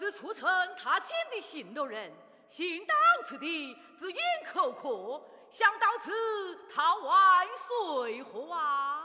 是出城踏迁的行路人，行到此地，只因口渴，想到此他万岁喝啊！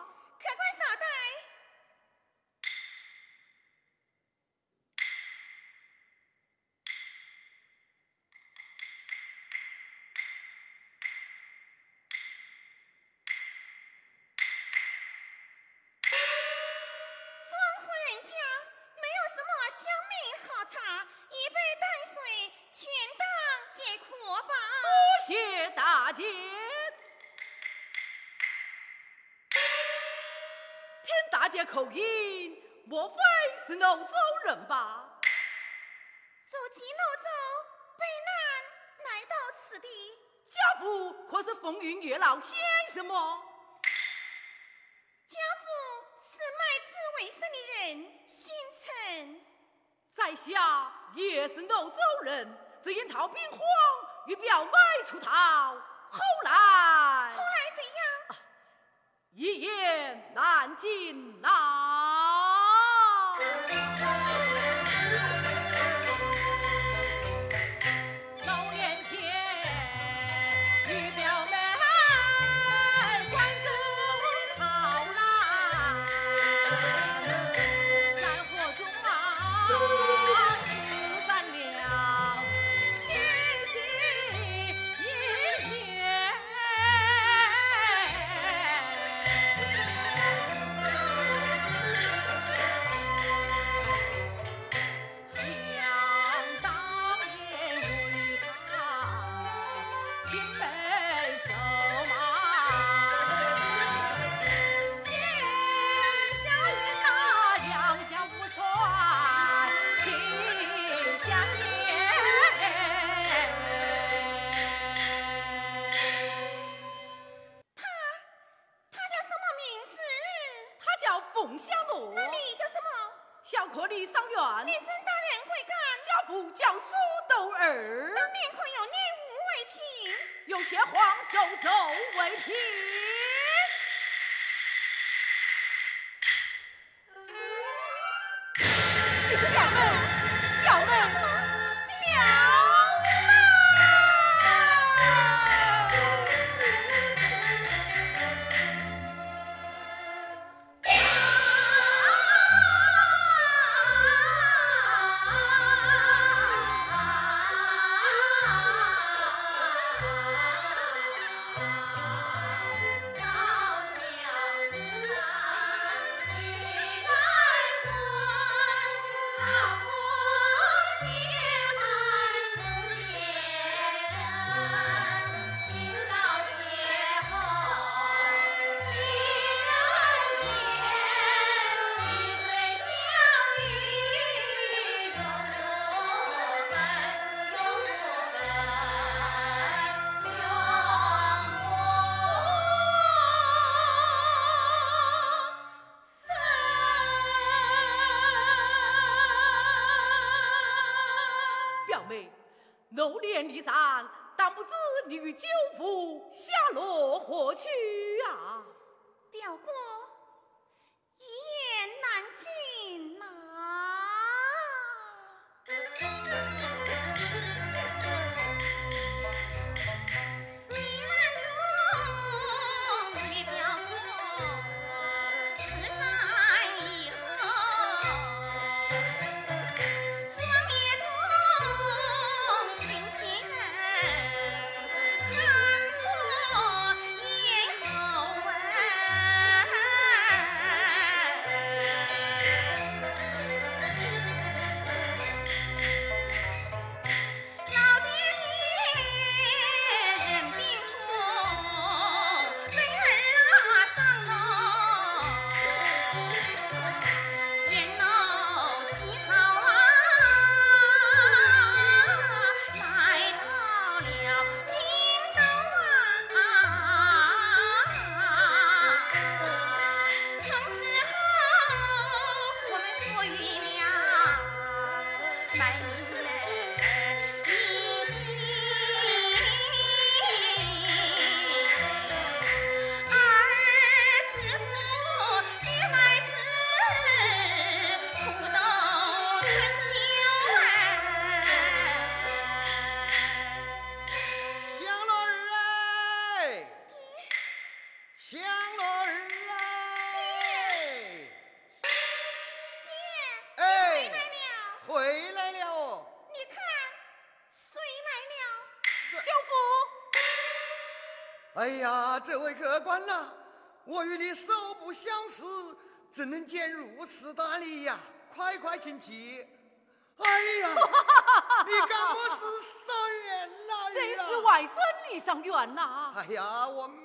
是欧洲人，只因逃兵荒，与表妹出逃，后来后来怎样？一言难尽呐。表妹表妹呀，这位客官呐，我与你素不相识，怎能见如此大礼呀？快快请起。哎呀，你敢我是上元老这！是外甥离上院呐。哎呀，我们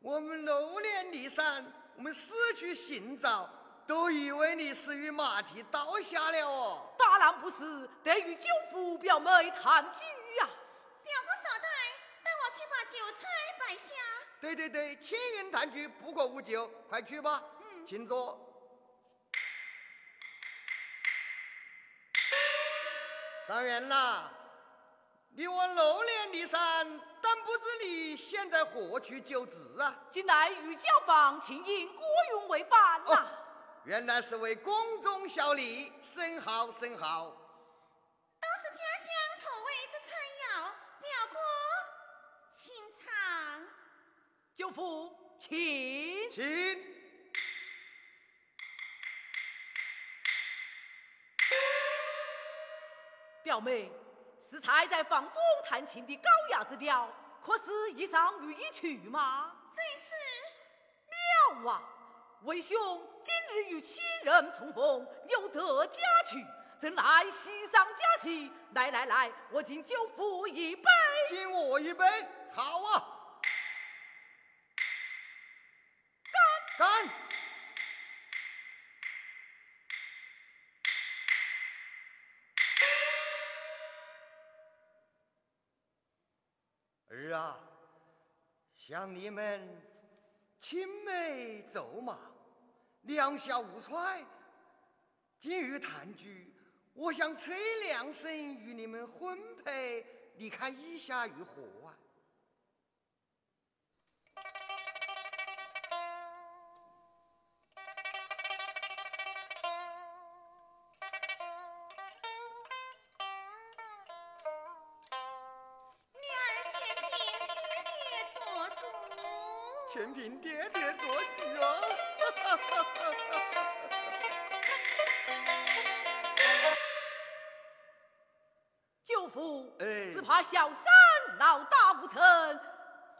我们六年离散，我们失去寻找，都以为你是与马蹄倒下了哦。大难不死，得与舅父表妹谈聚去把酒菜摆下。对对对，千人谈句不可无酒，快去吧。嗯，请坐。上元呐，你我六年离散，但不知你现在何去就职啊？近来与教坊请引郭云为伴呐。哦，原来是为宫中效力，甚好甚好。舅父，请。请。表妹，是才在房中弹琴的高雅之调，可是一上御一曲吗？这是妙啊！为兄今日与亲人重逢，又得佳曲，正来喜上加喜。来来来，我敬舅父一杯。敬我一杯，好啊！儿啊，像你们青梅竹马，两小无猜，今日谈聚，我想催两声与你们婚配，你看意下如何啊？全凭爹爹做主啊！舅父，哎只怕小三老大无成，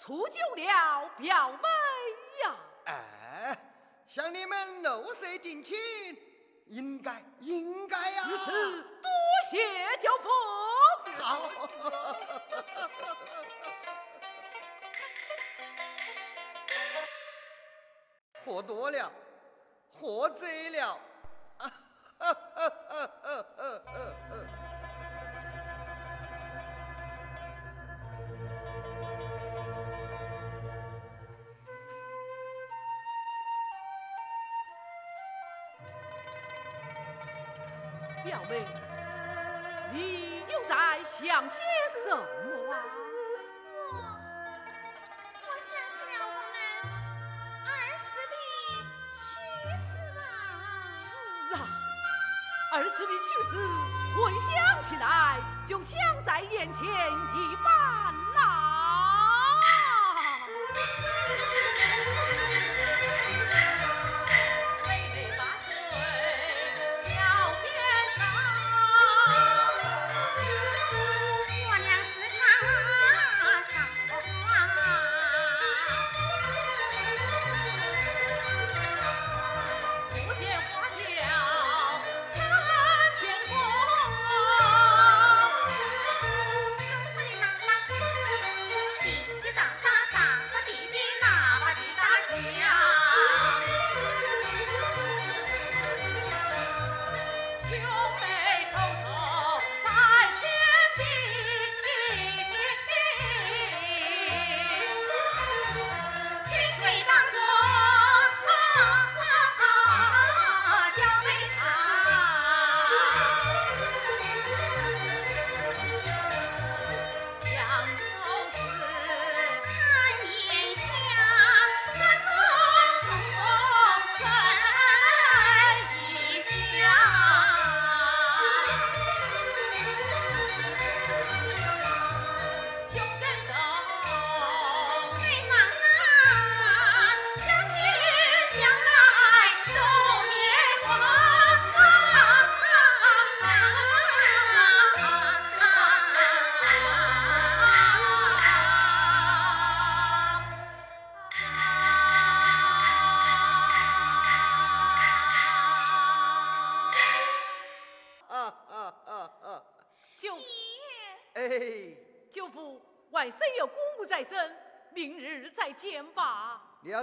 触就了表妹呀。哎，向你们六岁定亲，应该应该呀、如此，多谢舅父。好。喝多了，喝醉了。在眼前一般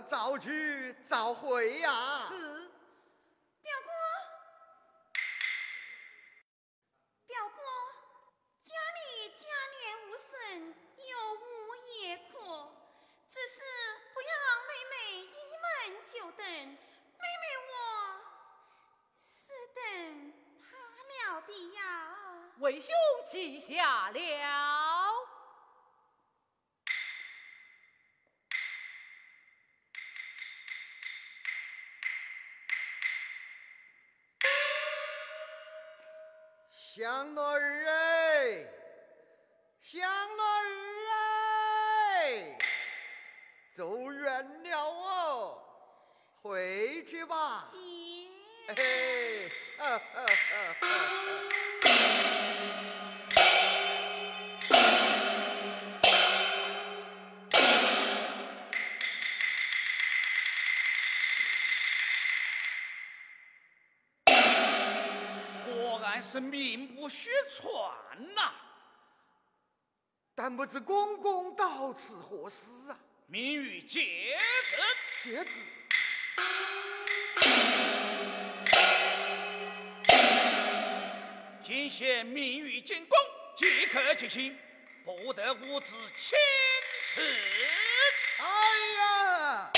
早去早回呀。是。表哥，表哥，家里家年无孙，有无也可，只是不要妹妹一门就等，妹妹我是等怕了的呀。为兄记下了。香罗儿哎，香罗儿哎，走远了哦，回去吧。爹。嘿，哈哈哈哈。是名不虚传呐，但不知公公到此何事啊？明玉接旨，接旨。今献明玉进宫，即刻进行，不得无子亲赐。哎呀，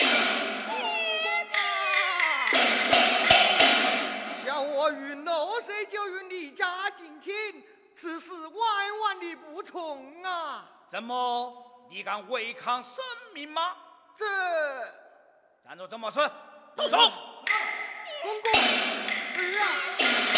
想我与六岁就与你家近亲，此事万万的不从啊！怎么，你敢违抗圣命吗？这，站住！这么说，动手！公公，儿啊！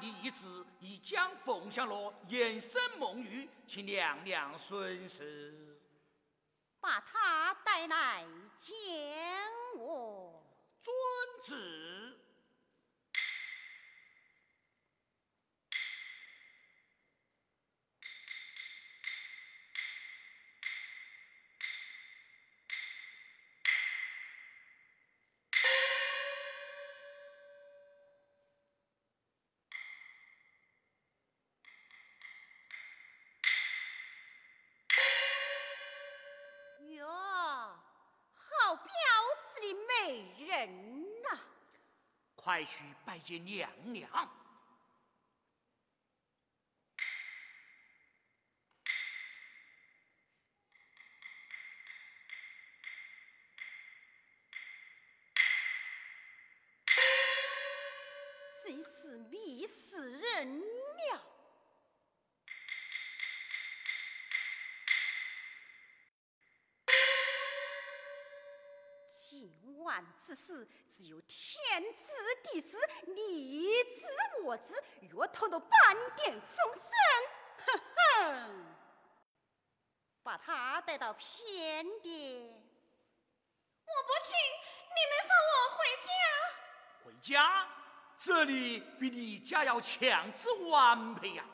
的意志，已将凤香罗延生梦玉，请娘娘顺势把他带来见我。遵旨。人呐、快去拜见娘娘。家要强之完配呀、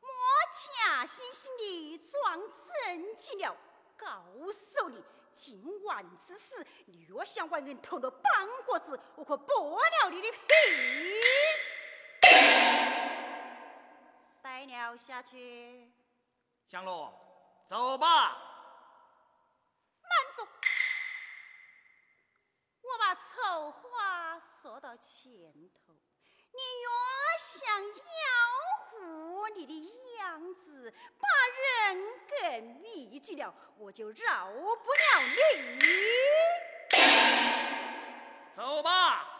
我假惺惺的装正经了，告诉你，今晚之事，你若想外人偷了半个子，我可剥了你的皮！带了下去，香罗，走吧。慢走，我把丑话说到前头。你越想要护你的样子，把人给迷住了，我就饶不了你。走吧。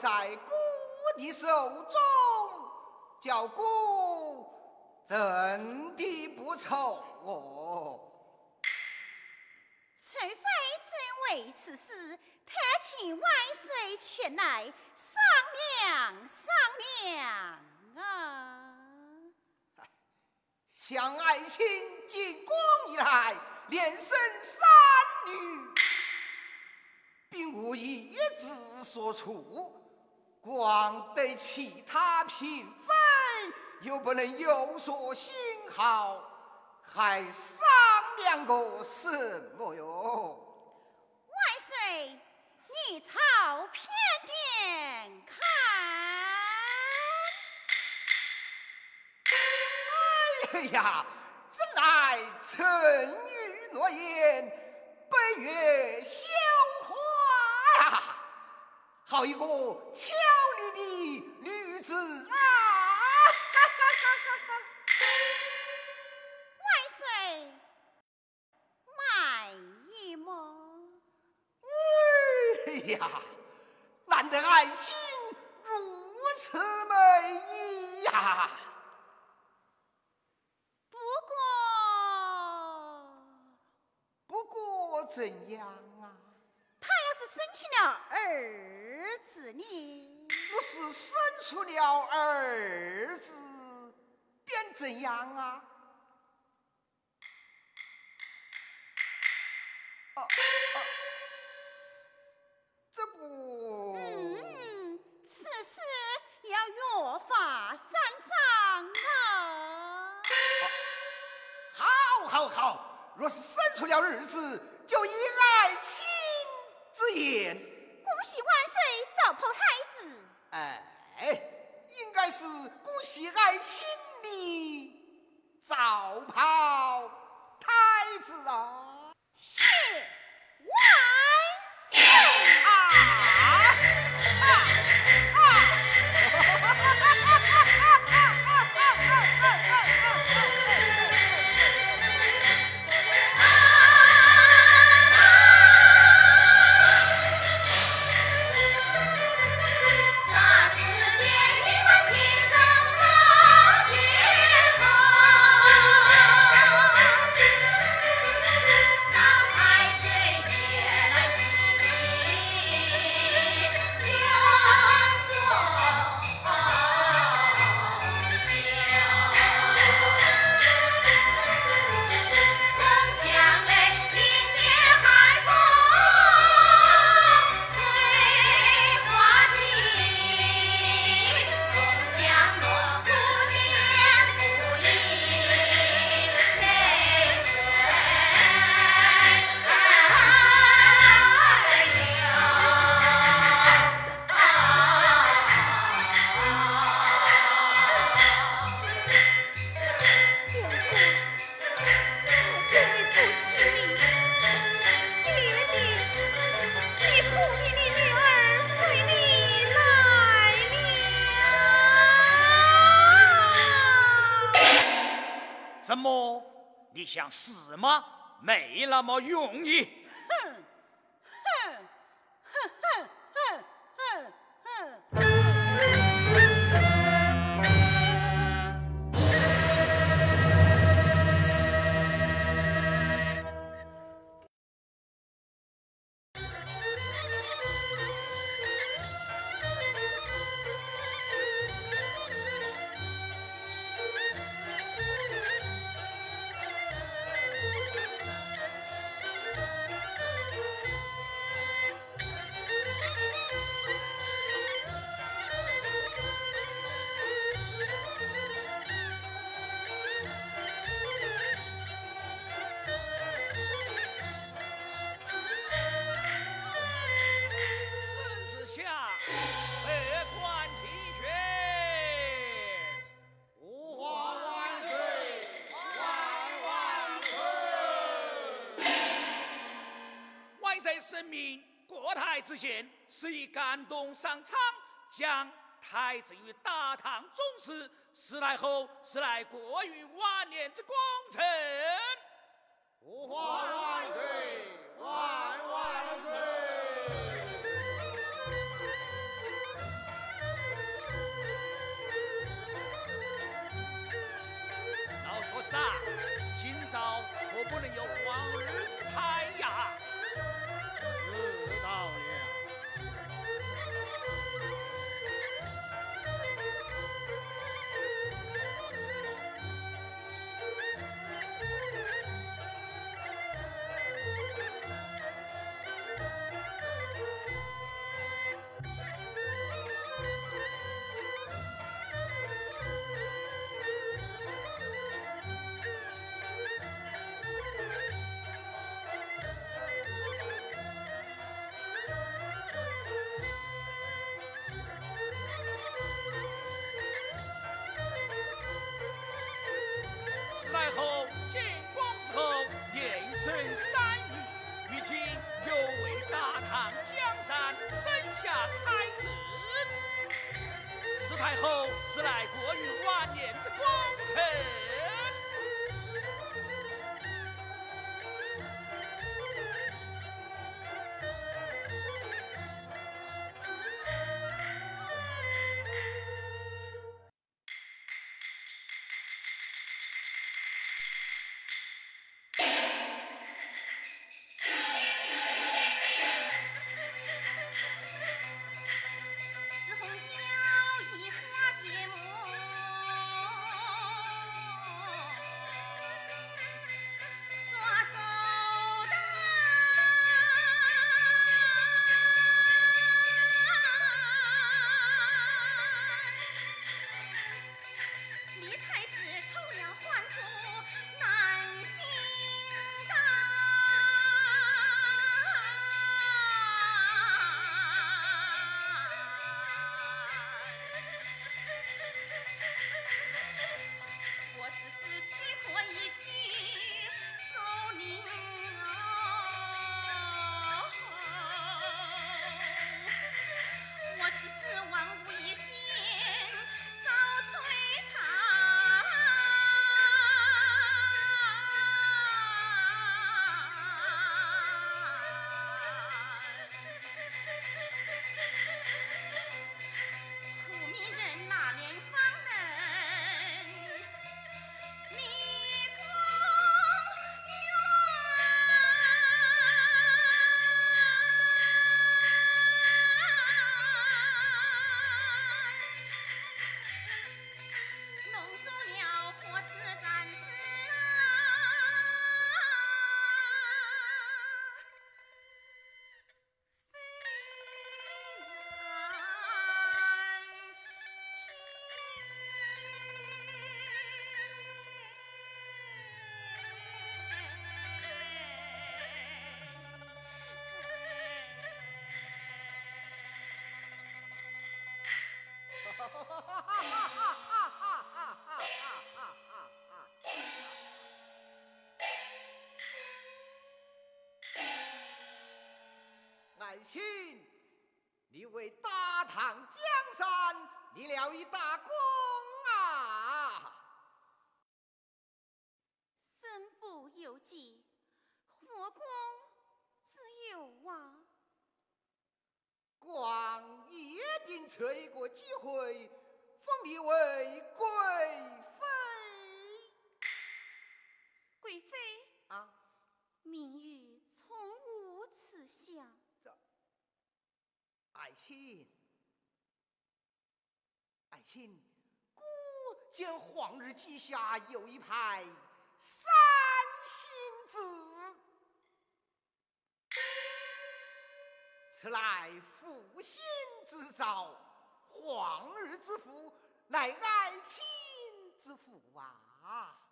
在孤的手中，叫孤真的不愁哦。才妃正为此事，特请万岁前来商量商量啊！想爱卿进宫以来，连生三女，并无一字所出，光对其他嫔妃又不能有所信号，还商量个什么哟？万岁，你朝偏殿看。哎呀，怎奈曾与诺言，本月消化呀！好一个俏丽的女子啊！万岁，满意吗？哎呀，难得爱卿如此美意呀！不过，不过怎样啊？他要是生出了儿子呢？若是生出了儿子，便怎样啊？这个，嗯，此事要约法三章啊！好，好，好！若是生出了儿子，就以爱卿之言，恭喜万岁早抱太子。哎，应该是恭喜爱卿的早袍太子啊！是万岁！啊没那么容易。国太之贤是以感动上苍，将太子于大唐宗室，时来后时来国于万年之功臣。吾皇万岁！爱卿，你为大唐江山立了一大功啊！身不由己，何功自有啊？光夜定赐一个机会，封你为贵妃。贵妃啊，明玉从无此想。爱卿，爱卿，孤见皇日旗下有一派三星子，此乃负心之兆，皇日之福，乃爱卿之福啊！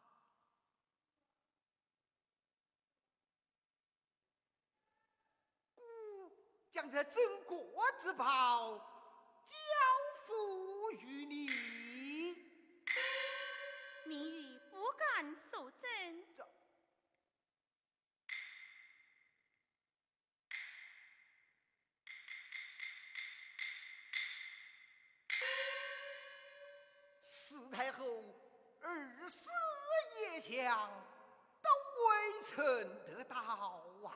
将这镇国之宝交付于你，明玉不敢守贞。四太后二死也想，都未曾得到啊！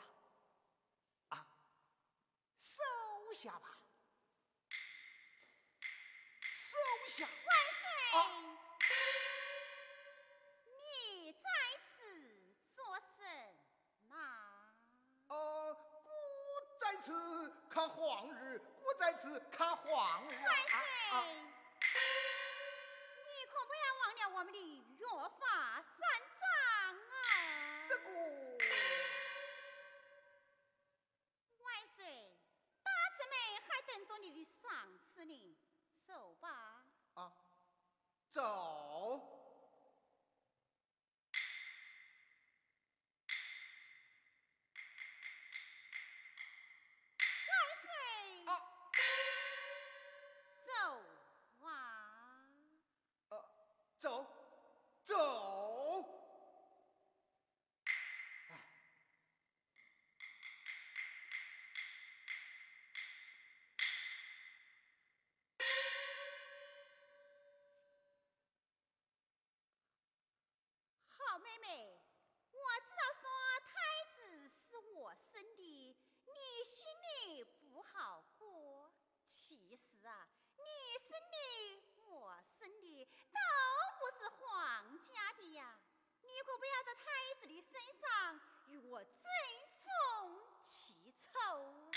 下吧，收下。万岁，你在此做甚呐？哦，孤在此看皇日，孤在此看皇日。万岁，你可不要忘了我们的约法三章啊！这个。等着你的赏赐呢，走吧。啊，走。妹妹，我知道说太子是我生的，你心里不好过。其实啊，你生的，我生的，都不是皇家的呀。你可不要在太子的身上与我争风吃醋啊！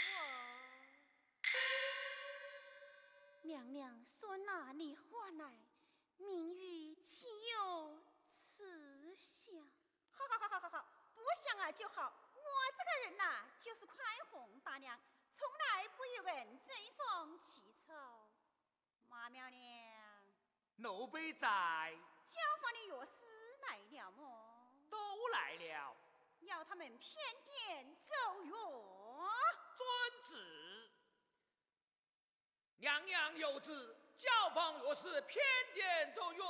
娘娘说哪里话来？明玉岂有此想？好好好好好好，不想啊就好。我这个人呐、就是宽宏大量，从来不与人争风吃醋。马苗娘，奴婢在，交房的药师来了么？都来了。要他们偏点奏乐。遵旨。娘娘有旨，教坊若是偏点奏乐。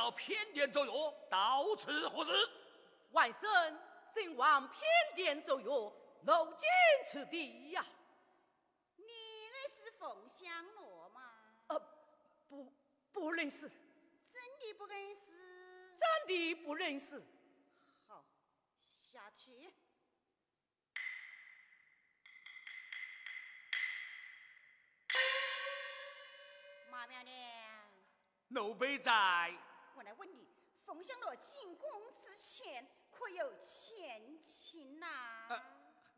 到偏殿奏乐，到此何事？外甥正往偏殿奏乐，漏尽此地呀？你认识凤香罗吗？呃，不，不认识，真的不认识？真的不认识。好，下去。马苗娘，奴婢在。我来问你，冯香罗进宫之前可有前情呐、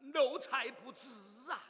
奴才不知啊。